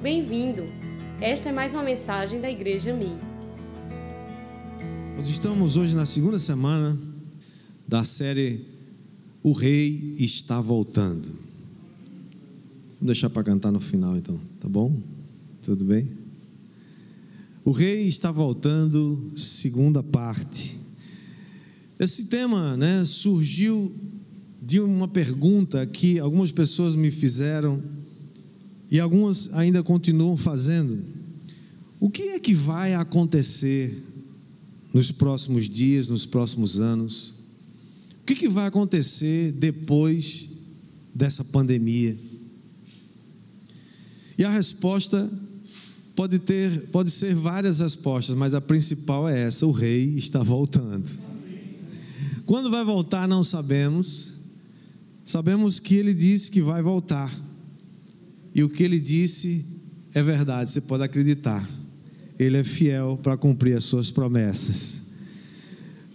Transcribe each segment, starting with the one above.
Bem-vindo! Esta é mais uma mensagem da Igreja Mi. Nós estamos hoje na segunda semana da série O Rei está voltando. Vou deixar para cantar no final então, tá bom? Tudo bem? O Rei está voltando, segunda parte. Esse tema, né, surgiu de uma pergunta que algumas pessoas me fizeram e algumas ainda continuam fazendo. O que é que vai acontecer nos próximos dias, nos próximos anos? O que, que vai acontecer depois dessa pandemia? E a resposta pode ter, pode ser várias respostas, mas a principal é essa: o rei está voltando. Quando vai voltar, não sabemos. Sabemos que ele disse que vai voltar. E o que ele disse é verdade, você pode acreditar. Ele é fiel para cumprir as suas promessas.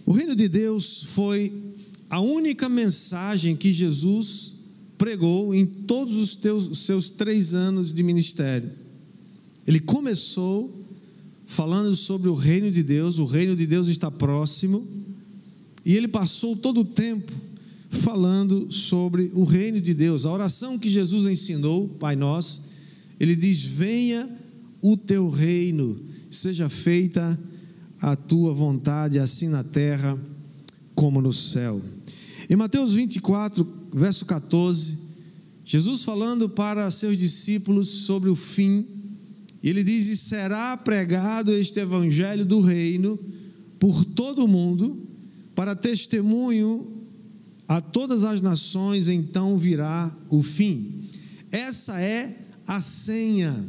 O reino de Deus foi a única mensagem que Jesus pregou em todos os, teus, os seus três anos de ministério. Ele começou falando sobre o reino de Deus, o reino de Deus está próximo, e ele passou todo o tempo falando sobre o reino de Deus. A oração que Jesus ensinou, Pai Nosso, ele diz: Venha o teu reino, seja feita a tua vontade, assim na terra como no céu. Em Mateus 24, verso 14, Jesus falando para seus discípulos sobre o fim, ele diz: E será pregado este evangelho do reino por todo o mundo, para testemunho a todas as nações, então virá o fim. Essa é a senha,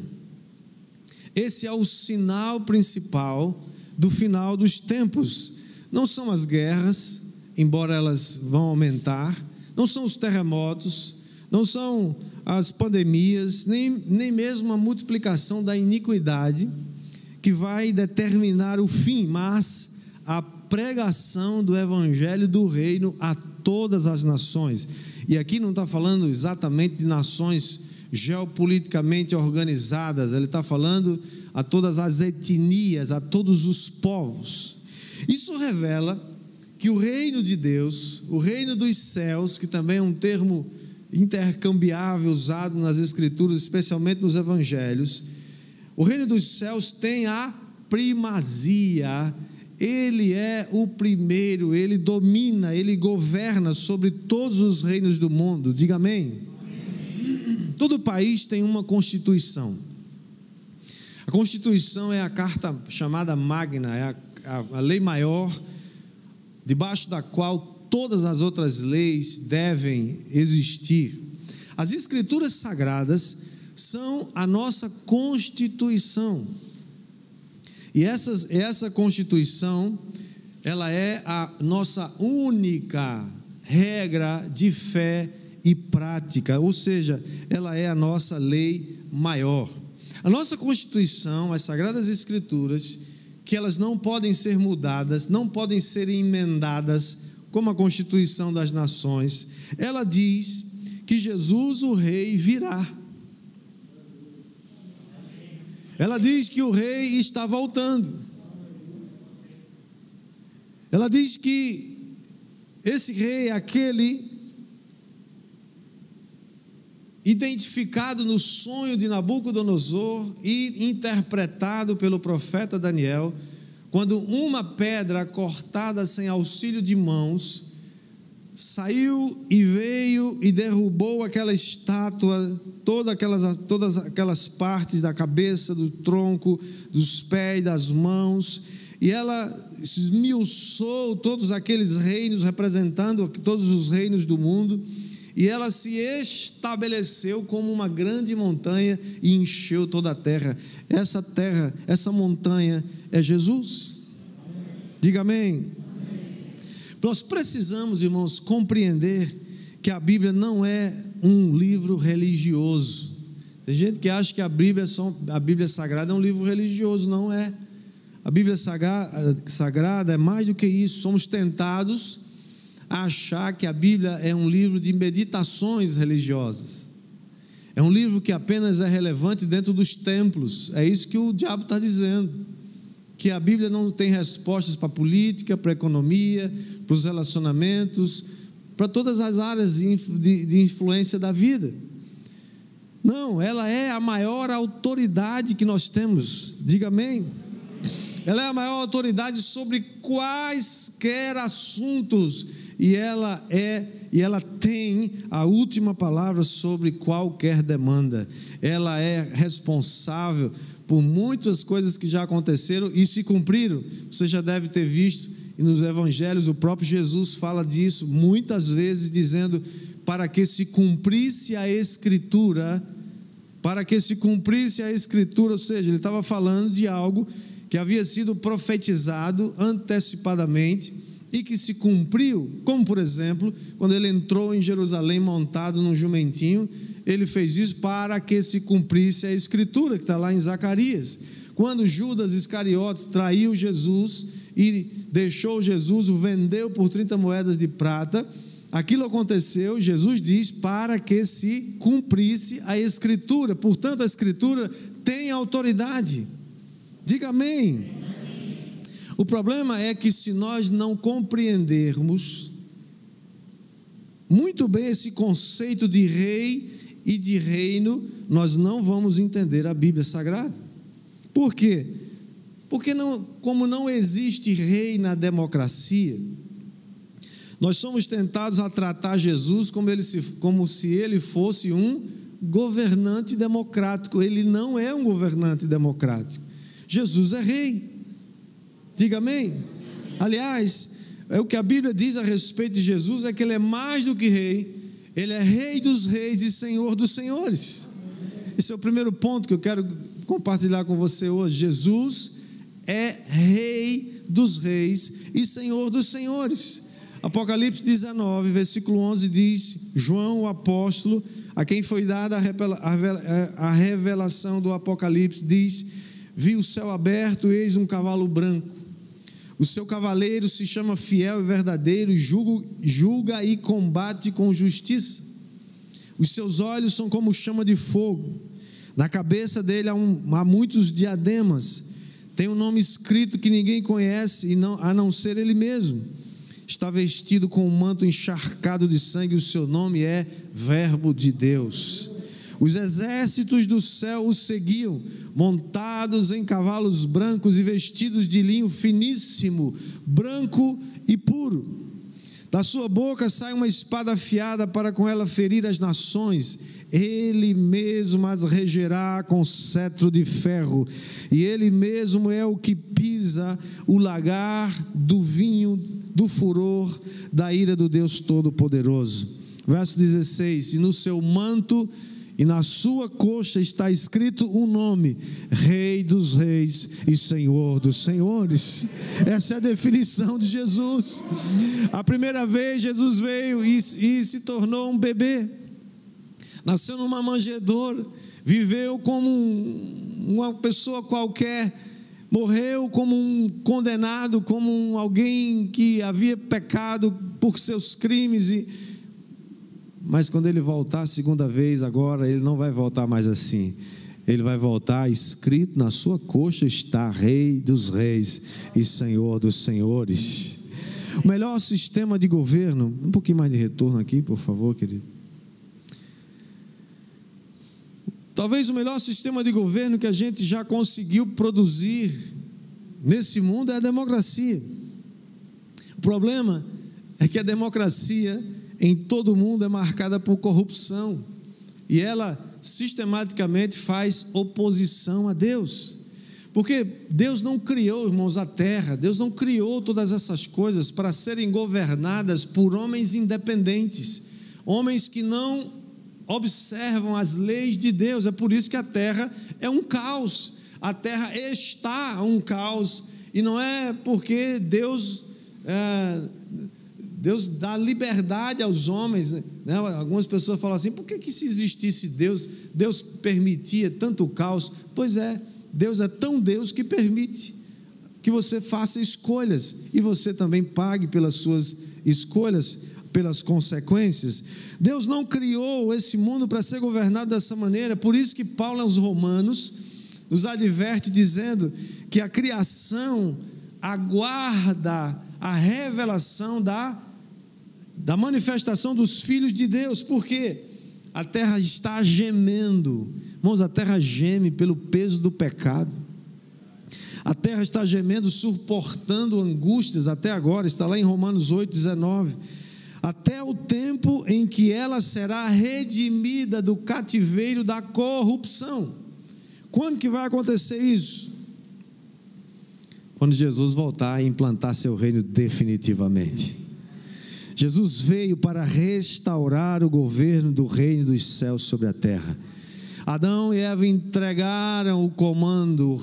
esse é o sinal principal do final dos tempos. Não são as guerras, embora elas vão aumentar, não são os terremotos, não são as pandemias, nem, nem mesmo a multiplicação da iniquidade que vai determinar o fim, mas a pregação do evangelho do reino a todas as nações. E aqui não está falando exatamente de nações geopoliticamente organizadas, ele está falando a todas as etnias, a todos os povos. Isso revela que o reino de Deus, o reino dos céus, que também é um termo intercambiável usado nas Escrituras, especialmente nos Evangelhos, o reino dos céus tem a primazia ele é o primeiro, ele domina, ele governa sobre todos os reinos do mundo. Diga amém. Todo país tem uma constituição. A constituição é a carta chamada Magna, é a, a, a lei maior, debaixo da qual todas as outras leis devem existir. As escrituras sagradas são a nossa constituição. E essas, essa Constituição, ela é a nossa única regra de fé e prática, ou seja, ela é a nossa lei maior. A nossa Constituição, as Sagradas Escrituras, que elas não podem ser mudadas, não podem ser emendadas, como a Constituição das Nações, ela diz que Jesus, o Rei, virá. Ela diz que o rei está voltando. Ela diz que esse rei aquele identificado no sonho de Nabucodonosor e interpretado pelo profeta Daniel, quando uma pedra cortada sem auxílio de mãos saiu e veio e derrubou aquela estátua, todas aquelas, todas aquelas partes da cabeça, do tronco, dos pés, das mãos, e ela esmiuçou todos aqueles reinos, representando todos os reinos do mundo, e ela se estabeleceu como uma grande montanha e encheu toda a terra. Essa terra, essa montanha é Jesus. Diga amém. Nós precisamos, irmãos, compreender que a Bíblia não é um livro religioso. Tem gente que acha que a Bíblia, é a Bíblia Sagrada é um livro religioso, não é. A Bíblia Sagrada é mais do que isso. Somos tentados a achar que a Bíblia é um livro de meditações religiosas. É um livro que apenas é relevante dentro dos templos. É isso que o diabo está dizendo. Que a Bíblia não tem respostas para a política, para a economia, para os relacionamentos, para todas as áreas de influência da vida. Não, ela é a maior autoridade que nós temos. Diga amém. Ela é a maior autoridade sobre quaisquer assuntos e ela é e ela tem a última palavra sobre qualquer demanda. Ela é responsável por muitas coisas que já aconteceram e se cumpriram. Você já deve ter visto e nos evangelhos o próprio Jesus fala disso muitas vezes dizendo para que se cumprisse a escritura, para que se cumprisse a escritura, ou seja, ele estava falando de algo que havia sido profetizado antecipadamente e que se cumpriu, como por exemplo, quando ele entrou em Jerusalém montado num jumentinho, ele fez isso para que se cumprisse a escritura que está lá em Zacarias. Quando Judas Iscariotes traiu Jesus e deixou Jesus, o vendeu por 30 moedas de prata, aquilo aconteceu, Jesus diz, para que se cumprisse a escritura. Portanto, a escritura tem autoridade. Diga amém. O problema é que se nós não compreendermos muito bem esse conceito de rei e de reino, nós não vamos entender a Bíblia Sagrada. Por quê? Porque não, como não existe rei na democracia, nós somos tentados a tratar Jesus como, ele se, como se ele fosse um governante democrático. Ele não é um governante democrático. Jesus é rei. Diga amém. Aliás, é o que a Bíblia diz a respeito de Jesus é que ele é mais do que rei, ele é rei dos reis e senhor dos senhores. Esse é o primeiro ponto que eu quero compartilhar com você hoje. Jesus é rei dos reis e senhor dos senhores. Apocalipse 19, versículo 11 diz: João, o apóstolo, a quem foi dada a revelação do Apocalipse, diz: Vi o céu aberto, eis um cavalo branco o seu cavaleiro se chama fiel e verdadeiro, julga, julga e combate com justiça. Os seus olhos são como chama de fogo. Na cabeça dele há, um, há muitos diademas. Tem um nome escrito que ninguém conhece, e a não ser ele mesmo. Está vestido com um manto encharcado de sangue, o seu nome é Verbo de Deus. Os exércitos do céu o seguiam, montados em cavalos brancos e vestidos de linho finíssimo, branco e puro. Da sua boca sai uma espada afiada para com ela ferir as nações. Ele mesmo as regerá com cetro de ferro, e ele mesmo é o que pisa o lagar do vinho do furor da ira do Deus Todo-Poderoso. Verso 16: E no seu manto e na sua coxa está escrito um nome: Rei dos Reis e Senhor dos Senhores. Essa é a definição de Jesus. A primeira vez Jesus veio e, e se tornou um bebê, nasceu numa manjedoura, viveu como um, uma pessoa qualquer, morreu como um condenado, como um, alguém que havia pecado por seus crimes e mas quando ele voltar a segunda vez, agora, ele não vai voltar mais assim. Ele vai voltar escrito na sua coxa está Rei dos Reis e Senhor dos Senhores. O melhor sistema de governo, um pouquinho mais de retorno aqui, por favor, querido. Talvez o melhor sistema de governo que a gente já conseguiu produzir nesse mundo é a democracia. O problema é que a democracia em todo o mundo é marcada por corrupção e ela sistematicamente faz oposição a Deus. Porque Deus não criou, irmãos, a terra, Deus não criou todas essas coisas para serem governadas por homens independentes, homens que não observam as leis de Deus. É por isso que a terra é um caos, a terra está um caos, e não é porque Deus é, Deus dá liberdade aos homens. Né? Algumas pessoas falam assim: por que, que se existisse Deus, Deus permitia tanto caos? Pois é, Deus é tão Deus que permite que você faça escolhas e você também pague pelas suas escolhas. Pelas consequências. Deus não criou esse mundo para ser governado dessa maneira, por isso que Paulo aos Romanos nos adverte dizendo que a criação aguarda a revelação da, da manifestação dos filhos de Deus, porque a terra está gemendo, irmãos, a terra geme pelo peso do pecado. A terra está gemendo, suportando angústias até agora, está lá em Romanos 8, 19. Até o tempo em que ela será redimida do cativeiro da corrupção. Quando que vai acontecer isso? Quando Jesus voltar e implantar seu reino definitivamente. Jesus veio para restaurar o governo do reino dos céus sobre a terra. Adão e Eva entregaram o comando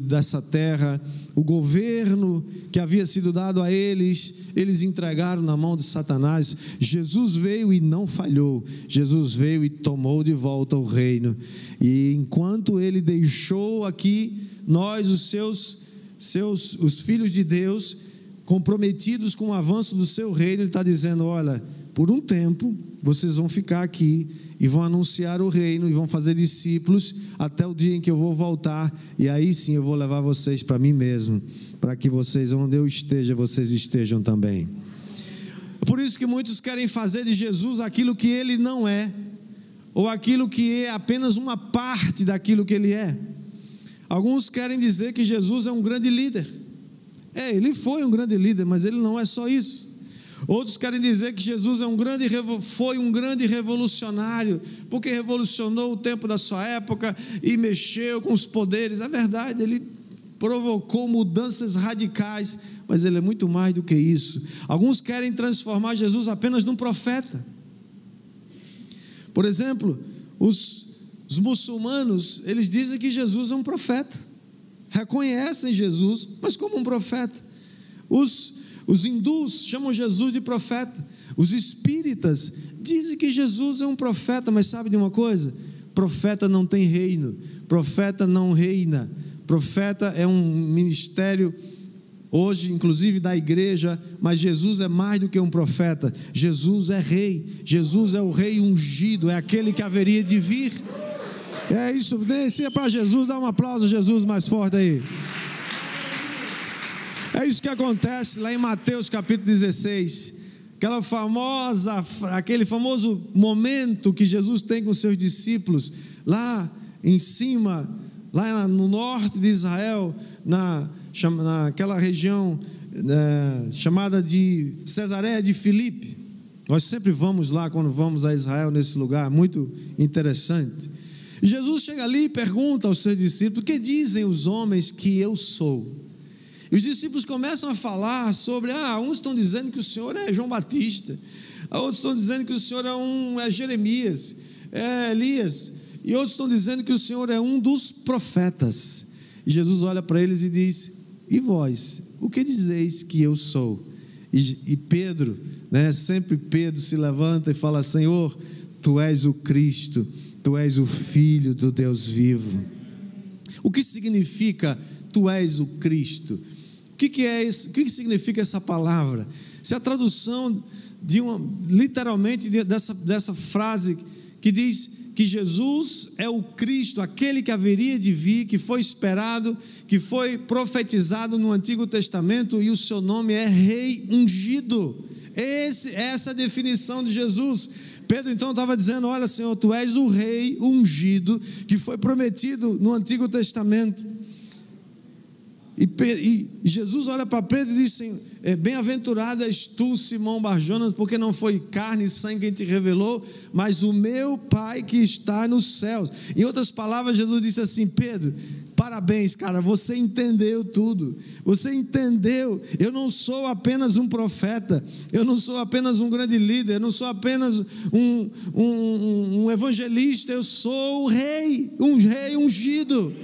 dessa terra, o governo que havia sido dado a eles, eles entregaram na mão de Satanás. Jesus veio e não falhou. Jesus veio e tomou de volta o reino. E enquanto ele deixou aqui nós, os seus, seus, os filhos de Deus, comprometidos com o avanço do seu reino, ele está dizendo: olha, por um tempo vocês vão ficar aqui e vão anunciar o reino e vão fazer discípulos até o dia em que eu vou voltar e aí sim eu vou levar vocês para mim mesmo, para que vocês onde eu esteja, vocês estejam também. Por isso que muitos querem fazer de Jesus aquilo que ele não é, ou aquilo que é apenas uma parte daquilo que ele é. Alguns querem dizer que Jesus é um grande líder. É, ele foi um grande líder, mas ele não é só isso. Outros querem dizer que Jesus é um grande, foi um grande revolucionário, porque revolucionou o tempo da sua época e mexeu com os poderes. É verdade, ele provocou mudanças radicais, mas ele é muito mais do que isso. Alguns querem transformar Jesus apenas num profeta. Por exemplo, os, os muçulmanos, eles dizem que Jesus é um profeta, reconhecem Jesus, mas como um profeta. Os os hindus chamam Jesus de profeta. Os espíritas dizem que Jesus é um profeta, mas sabe de uma coisa? Profeta não tem reino, profeta não reina. Profeta é um ministério hoje, inclusive da igreja, mas Jesus é mais do que um profeta. Jesus é rei. Jesus é o rei ungido, é aquele que haveria de vir. É isso, descia para Jesus, dá um aplauso a Jesus mais forte aí. É isso que acontece lá em Mateus capítulo 16. Aquela famosa, aquele famoso momento que Jesus tem com seus discípulos, lá em cima, lá no norte de Israel, na, naquela região né, chamada de Cesareia de Filipe. Nós sempre vamos lá quando vamos a Israel, nesse lugar, muito interessante. Jesus chega ali e pergunta aos seus discípulos: O que dizem os homens que eu sou? E os discípulos começam a falar sobre, ah, uns estão dizendo que o Senhor é João Batista, outros estão dizendo que o Senhor é um é Jeremias, é Elias, e outros estão dizendo que o Senhor é um dos profetas. E Jesus olha para eles e diz: E vós, o que dizeis que eu sou? E, e Pedro, né, sempre Pedro se levanta e fala: Senhor, tu és o Cristo, tu és o Filho do Deus vivo. O que significa tu és o Cristo? Que, que é isso? O que, que significa essa palavra? Se a tradução de uma, literalmente dessa, dessa frase que diz que Jesus é o Cristo, aquele que haveria de vir, que foi esperado, que foi profetizado no Antigo Testamento e o seu nome é Rei Ungido. Esse, essa é a definição de Jesus. Pedro então estava dizendo: Olha, Senhor, tu és o Rei ungido que foi prometido no Antigo Testamento. E, e Jesus olha para Pedro e diz assim: é, Bem-aventurado és tu, Simão Barjonas, porque não foi carne e sangue quem te revelou, mas o meu Pai que está nos céus. Em outras palavras, Jesus disse assim: Pedro, parabéns, cara, você entendeu tudo. Você entendeu. Eu não sou apenas um profeta, eu não sou apenas um grande líder, eu não sou apenas um, um, um evangelista, eu sou o rei, um rei ungido.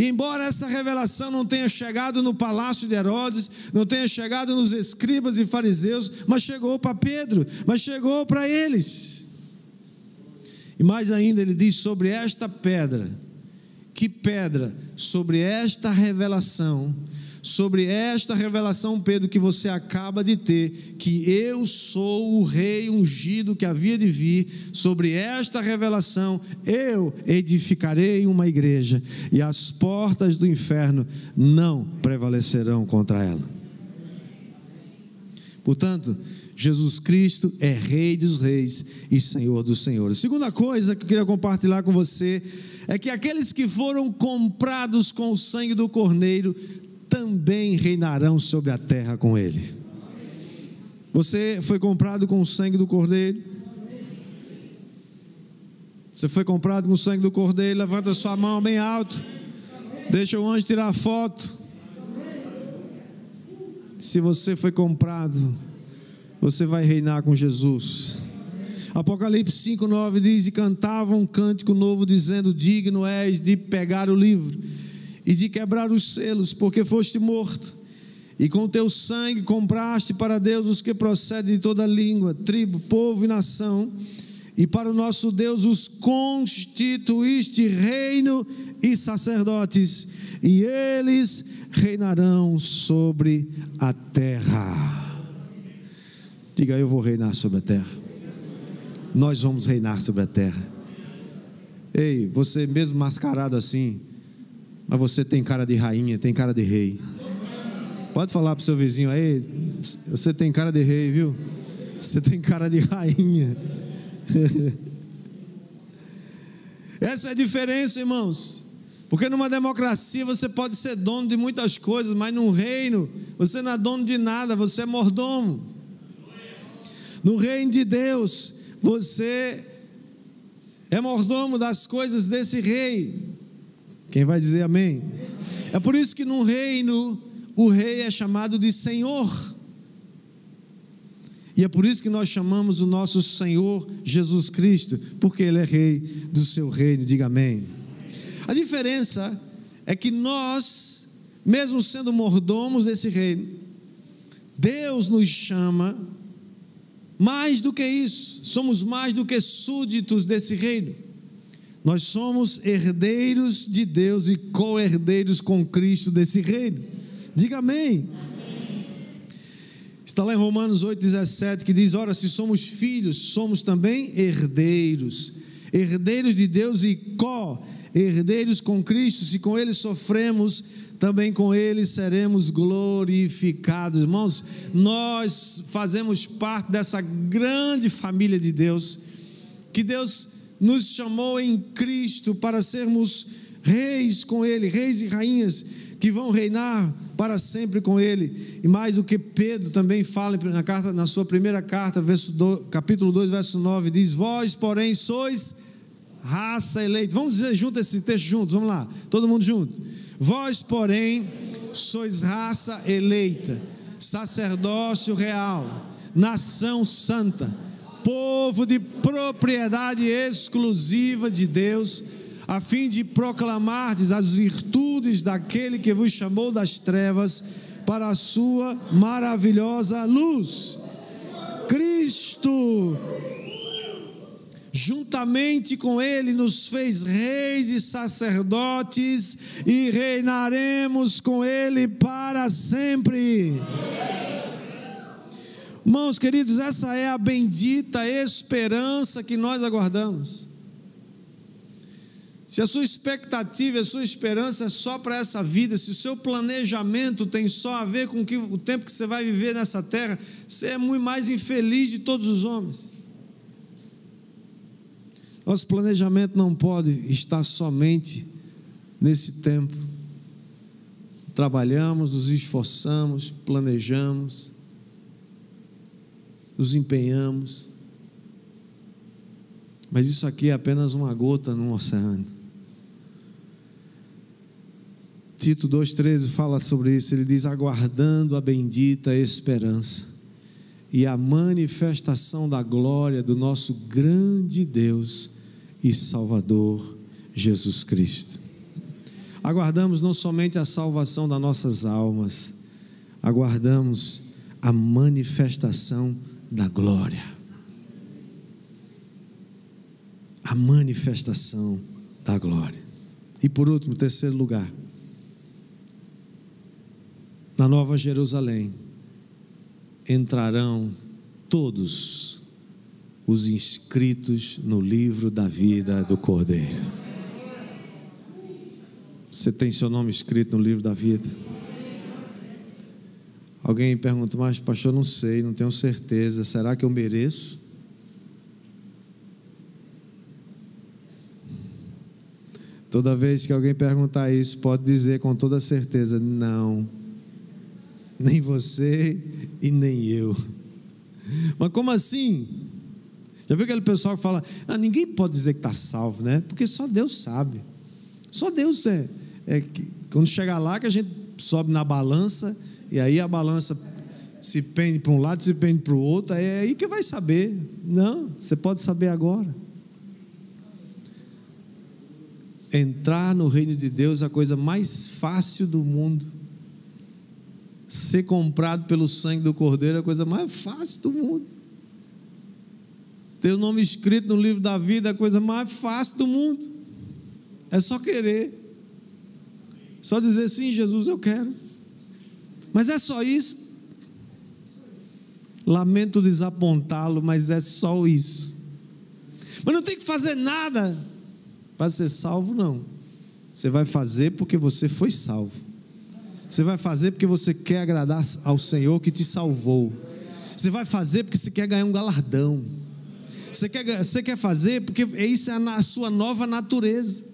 E embora essa revelação não tenha chegado no palácio de Herodes, não tenha chegado nos escribas e fariseus, mas chegou para Pedro, mas chegou para eles. E mais ainda, ele diz sobre esta pedra: que pedra? Sobre esta revelação, sobre esta revelação, Pedro, que você acaba de ter, que eu sou o rei ungido que havia de vir, sobre esta revelação eu edificarei uma igreja, e as portas do inferno não prevalecerão contra ela. Portanto, Jesus Cristo é Rei dos Reis e Senhor dos Senhores. Segunda coisa que eu queria compartilhar com você é que aqueles que foram comprados com o sangue do Cordeiro também reinarão sobre a terra com ele. Você foi comprado com o sangue do Cordeiro? Você foi comprado com o sangue do Cordeiro? Levanta sua mão bem alto. Deixa o anjo tirar a foto. Se você foi comprado, você vai reinar com Jesus. Apocalipse 5,9 diz: E cantavam um cântico novo, dizendo: Digno és de pegar o livro e de quebrar os selos, porque foste morto, e com teu sangue compraste para Deus os que procedem de toda língua, tribo, povo e nação, e para o nosso Deus os constituíste reino e sacerdotes, e eles reinarão sobre a terra. Diga, eu vou reinar sobre a terra. Nós vamos reinar sobre a terra. Ei, você mesmo mascarado assim, mas você tem cara de rainha, tem cara de rei. Pode falar para o seu vizinho aí, você tem cara de rei, viu? Você tem cara de rainha. Essa é a diferença, irmãos. Porque numa democracia você pode ser dono de muitas coisas, mas num reino você não é dono de nada, você é mordomo. No reino de Deus, você é mordomo das coisas desse rei. Quem vai dizer amém? É por isso que no reino o rei é chamado de Senhor. E é por isso que nós chamamos o nosso Senhor Jesus Cristo, porque Ele é Rei do seu reino. Diga amém. A diferença é que nós, mesmo sendo mordomos desse reino, Deus nos chama mais do que isso, somos mais do que súditos desse reino. Nós somos herdeiros de Deus e co-herdeiros com Cristo desse reino. Diga amém. amém. Está lá em Romanos 8,17 que diz: Ora, se somos filhos, somos também herdeiros, herdeiros de Deus e co-herdeiros com Cristo. Se com Ele sofremos, também com Ele seremos glorificados. Irmãos, nós fazemos parte dessa grande família de Deus, que Deus nos chamou em Cristo para sermos reis com Ele, reis e rainhas que vão reinar para sempre com Ele. E mais do que Pedro também fala na, carta, na sua primeira carta, verso do, capítulo 2, verso 9, diz: Vós, porém, sois raça eleita. Vamos dizer junto esse texto juntos, vamos lá, todo mundo junto. Vós, porém, sois raça eleita, sacerdócio real, nação santa povo de propriedade exclusiva de Deus, a fim de proclamardes as virtudes daquele que vos chamou das trevas para a sua maravilhosa luz. Cristo, juntamente com Ele, nos fez reis e sacerdotes e reinaremos com Ele para sempre. Irmãos queridos, essa é a bendita esperança que nós aguardamos. Se a sua expectativa, a sua esperança é só para essa vida, se o seu planejamento tem só a ver com o tempo que você vai viver nessa terra, você é muito mais infeliz de todos os homens. Nosso planejamento não pode estar somente nesse tempo. Trabalhamos, nos esforçamos, planejamos, nos empenhamos. Mas isso aqui é apenas uma gota no oceano. Tito 2,13 fala sobre isso. Ele diz: aguardando a bendita esperança e a manifestação da glória do nosso grande Deus e Salvador Jesus Cristo. Aguardamos não somente a salvação das nossas almas, aguardamos a manifestação da glória. A manifestação da glória. E por último, terceiro lugar. na Nova Jerusalém, entrarão todos os inscritos no livro da vida do Cordeiro. Você tem seu nome escrito no livro da vida? Alguém pergunta, mas pastor, não sei, não tenho certeza. Será que eu mereço? Toda vez que alguém perguntar isso, pode dizer com toda certeza: não, nem você e nem eu. Mas como assim? Já viu aquele pessoal que fala: ah, ninguém pode dizer que está salvo, né? Porque só Deus sabe. Só Deus é, é que, quando chegar lá que a gente sobe na balança e aí a balança se pende para um lado, se pende para o outro, é aí que vai saber. Não, você pode saber agora. Entrar no reino de Deus é a coisa mais fácil do mundo. Ser comprado pelo sangue do Cordeiro é a coisa mais fácil do mundo. Ter o nome escrito no livro da vida é a coisa mais fácil do mundo. É só querer. Só dizer sim, Jesus, eu quero. Mas é só isso. Lamento desapontá-lo, mas é só isso. Mas não tem que fazer nada para ser salvo, não. Você vai fazer porque você foi salvo. Você vai fazer porque você quer agradar ao Senhor que te salvou. Você vai fazer porque você quer ganhar um galardão. Você quer, você quer fazer porque isso é a sua nova natureza.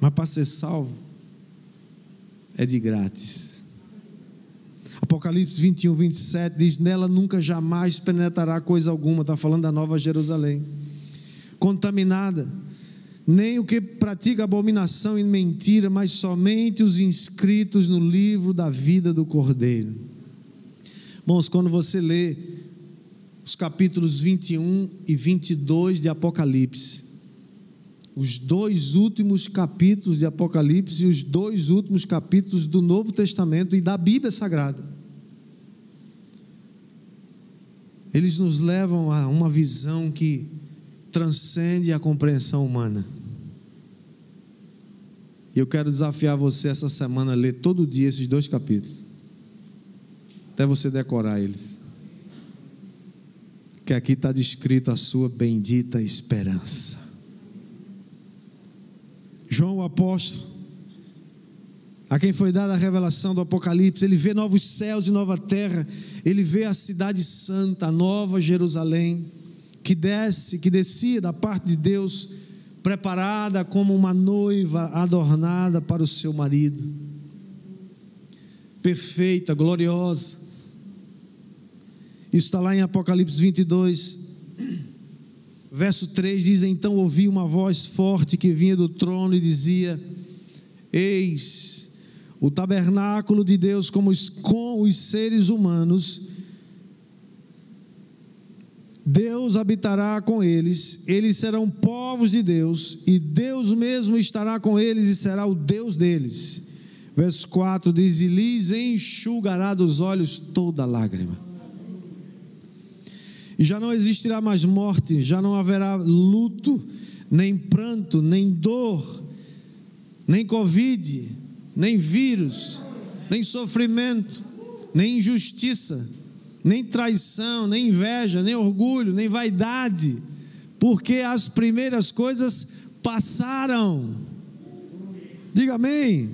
Mas para ser salvo, é de grátis. Apocalipse 21, 27 diz: Nela nunca jamais penetrará coisa alguma. Está falando da Nova Jerusalém, contaminada nem o que pratica abominação e mentira, mas somente os inscritos no livro da vida do Cordeiro. Irmãos, quando você lê os capítulos 21 e 22 de Apocalipse, os dois últimos capítulos de Apocalipse e os dois últimos capítulos do Novo Testamento e da Bíblia Sagrada, eles nos levam a uma visão que transcende a compreensão humana. E eu quero desafiar você essa semana a ler todo dia esses dois capítulos. Até você decorar eles. Que aqui está descrito a sua bendita esperança. João o apóstolo, a quem foi dada a revelação do Apocalipse, ele vê novos céus e nova terra, ele vê a cidade santa, a nova Jerusalém, que desce, que descia da parte de Deus preparada como uma noiva adornada para o seu marido, perfeita, gloriosa. Isso está lá em Apocalipse 22, verso 3 diz: Então ouvi uma voz forte que vinha do trono e dizia: Eis o tabernáculo de Deus com os, seres humanos Deus habitará com eles, eles serão povos de Deus, e Deus mesmo estará com eles e será o Deus deles. Verso 4 diz: E lhes enxugará dos olhos toda lágrima. E já não existirá mais morte, já não haverá luto, nem pranto, nem dor, nem Covid, nem vírus, nem sofrimento, nem injustiça nem traição, nem inveja, nem orgulho, nem vaidade, porque as primeiras coisas passaram. Diga amém.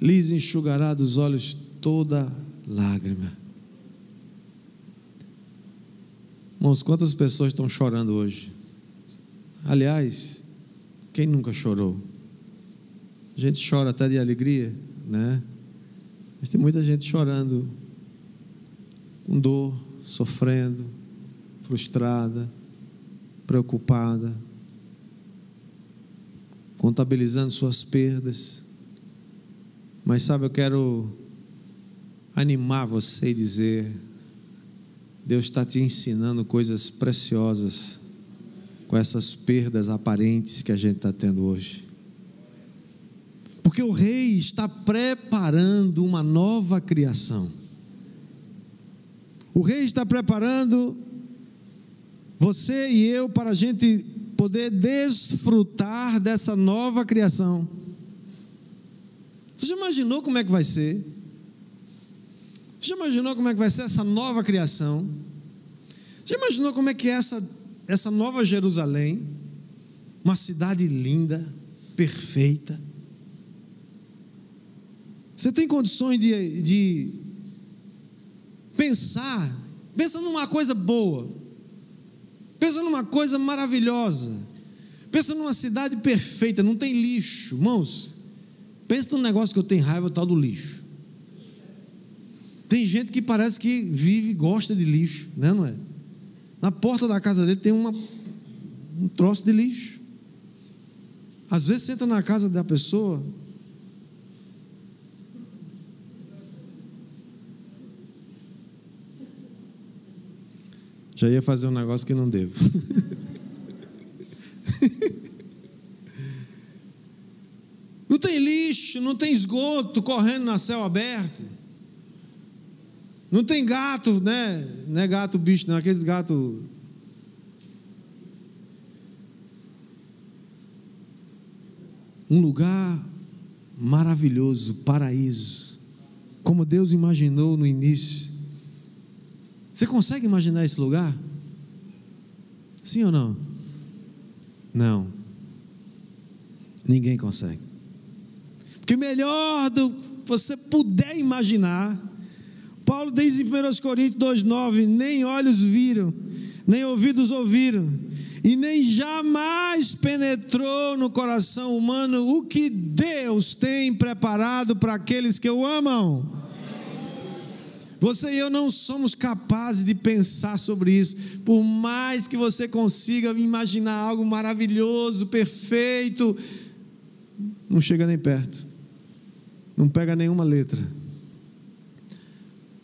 Lhes enxugará dos olhos toda lágrima. Irmãos, quantas pessoas estão chorando hoje? Aliás, quem nunca chorou? A gente chora até de alegria, né? Mas tem muita gente chorando, com dor, sofrendo, frustrada, preocupada, contabilizando suas perdas. Mas sabe, eu quero animar você e dizer: Deus está te ensinando coisas preciosas com essas perdas aparentes que a gente está tendo hoje. Porque o rei está preparando uma nova criação. O rei está preparando você e eu para a gente poder desfrutar dessa nova criação. Você já imaginou como é que vai ser? Você já imaginou como é que vai ser essa nova criação? Você já imaginou como é que é essa, essa nova Jerusalém? Uma cidade linda, perfeita. Você tem condições de, de pensar, pensa numa coisa boa, pensa numa coisa maravilhosa, pensa numa cidade perfeita, não tem lixo, irmãos. Pensa num negócio que eu tenho raiva, o tal do lixo. Tem gente que parece que vive e gosta de lixo, né, não é? Na porta da casa dele tem uma, um troço de lixo. Às vezes você entra na casa da pessoa, Já ia fazer um negócio que não devo. não tem lixo, não tem esgoto correndo na céu aberto. Não tem gato, né? Não é gato bicho, não, aqueles gatos. Um lugar maravilhoso, paraíso, como Deus imaginou no início. Você consegue imaginar esse lugar? Sim ou não? Não. Ninguém consegue. Porque melhor do que você puder imaginar, Paulo diz em 1 Coríntios 2,9: nem olhos viram, nem ouvidos ouviram, e nem jamais penetrou no coração humano o que Deus tem preparado para aqueles que o amam. Você e eu não somos capazes de pensar sobre isso. Por mais que você consiga imaginar algo maravilhoso, perfeito, não chega nem perto. Não pega nenhuma letra.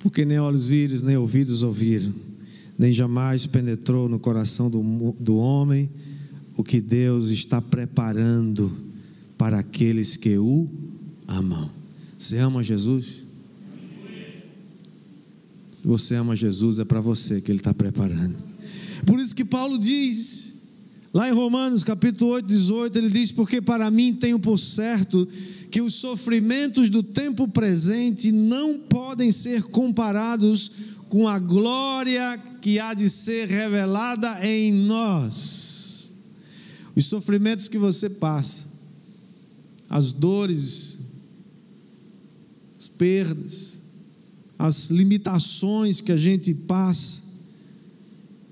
Porque nem olhos viram, nem ouvidos ouviram, nem jamais penetrou no coração do, do homem o que Deus está preparando para aqueles que o amam. Você ama Jesus? Se você ama Jesus, é para você que Ele está preparando. Por isso que Paulo diz, lá em Romanos capítulo 8, 18, ele diz: Porque para mim tenho por certo que os sofrimentos do tempo presente não podem ser comparados com a glória que há de ser revelada em nós. Os sofrimentos que você passa, as dores, as perdas, as limitações que a gente passa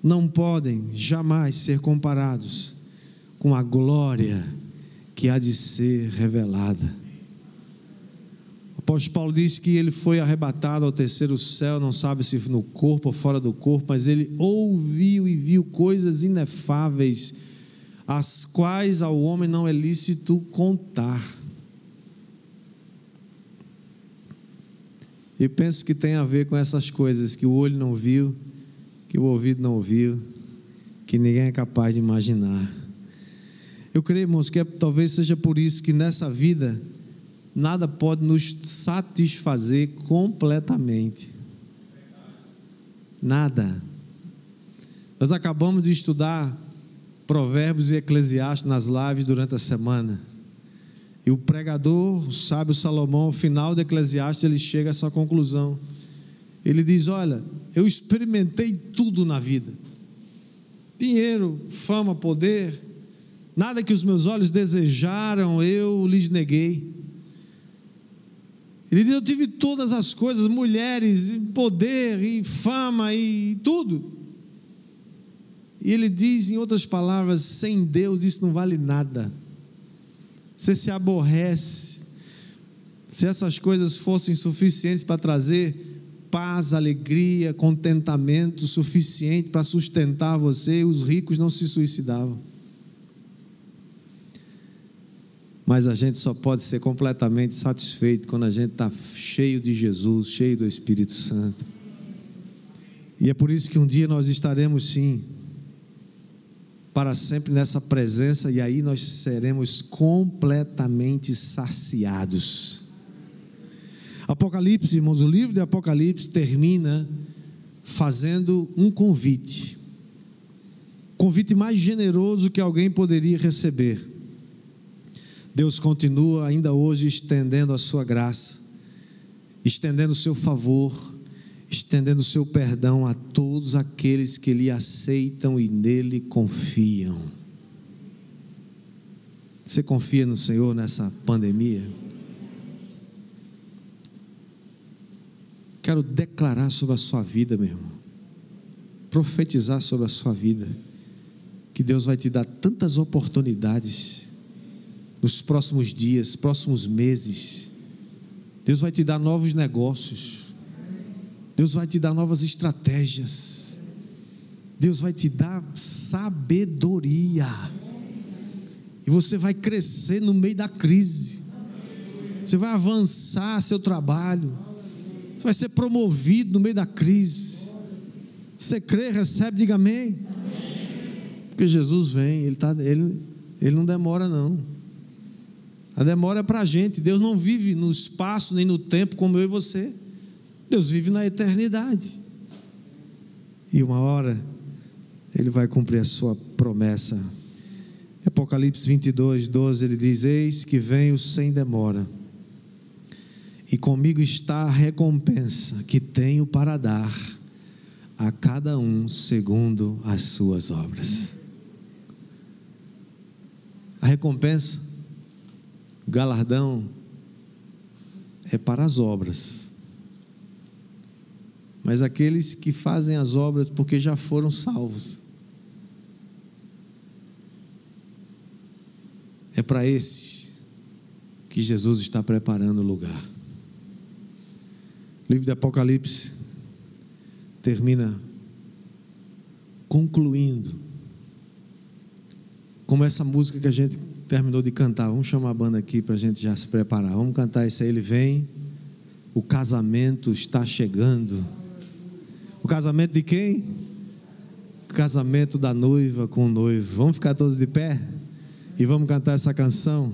não podem jamais ser comparados com a glória que há de ser revelada. Apóstolo Paulo diz que ele foi arrebatado ao terceiro céu, não sabe se no corpo ou fora do corpo, mas ele ouviu e viu coisas inefáveis, as quais ao homem não é lícito contar. E penso que tem a ver com essas coisas que o olho não viu, que o ouvido não ouviu, que ninguém é capaz de imaginar. Eu creio, irmãos, que é, talvez seja por isso que nessa vida nada pode nos satisfazer completamente. Nada. Nós acabamos de estudar Provérbios e Eclesiastes nas lives durante a semana. E o pregador, o sábio Salomão, ao final do Eclesiastes, ele chega a essa conclusão. Ele diz: Olha, eu experimentei tudo na vida: dinheiro, fama, poder, nada que os meus olhos desejaram, eu lhes neguei. Ele diz: Eu tive todas as coisas, mulheres, poder, e fama, e tudo. E ele diz, em outras palavras: sem Deus isso não vale nada você se aborrece. Se essas coisas fossem suficientes para trazer paz, alegria, contentamento suficiente para sustentar você, os ricos não se suicidavam. Mas a gente só pode ser completamente satisfeito quando a gente está cheio de Jesus, cheio do Espírito Santo. E é por isso que um dia nós estaremos sim para sempre nessa presença e aí nós seremos completamente saciados. Apocalipse, irmãos, o livro de Apocalipse termina fazendo um convite. Convite mais generoso que alguém poderia receber. Deus continua ainda hoje estendendo a sua graça, estendendo o seu favor, estendendo o seu perdão a todos aqueles que lhe aceitam e nele confiam. Você confia no Senhor nessa pandemia? Quero declarar sobre a sua vida, meu irmão. Profetizar sobre a sua vida. Que Deus vai te dar tantas oportunidades nos próximos dias, próximos meses. Deus vai te dar novos negócios. Deus vai te dar novas estratégias. Deus vai te dar sabedoria. E você vai crescer no meio da crise. Você vai avançar seu trabalho. Você vai ser promovido no meio da crise. Você crê, recebe, diga amém. Porque Jesus vem, ele, tá, ele, ele não demora, não. A demora é para a gente. Deus não vive no espaço nem no tempo como eu e você. Deus vive na eternidade. E uma hora Ele vai cumprir a sua promessa. Apocalipse 22, 12, ele diz: Eis que venho sem demora, e comigo está a recompensa que tenho para dar a cada um segundo as suas obras. A recompensa galardão é para as obras. Mas aqueles que fazem as obras porque já foram salvos. É para esses que Jesus está preparando o lugar. O livro de Apocalipse termina concluindo, como essa música que a gente terminou de cantar, vamos chamar a banda aqui para a gente já se preparar. Vamos cantar isso aí. Ele vem, o casamento está chegando. O casamento de quem? O casamento da noiva com o noivo. Vamos ficar todos de pé e vamos cantar essa canção.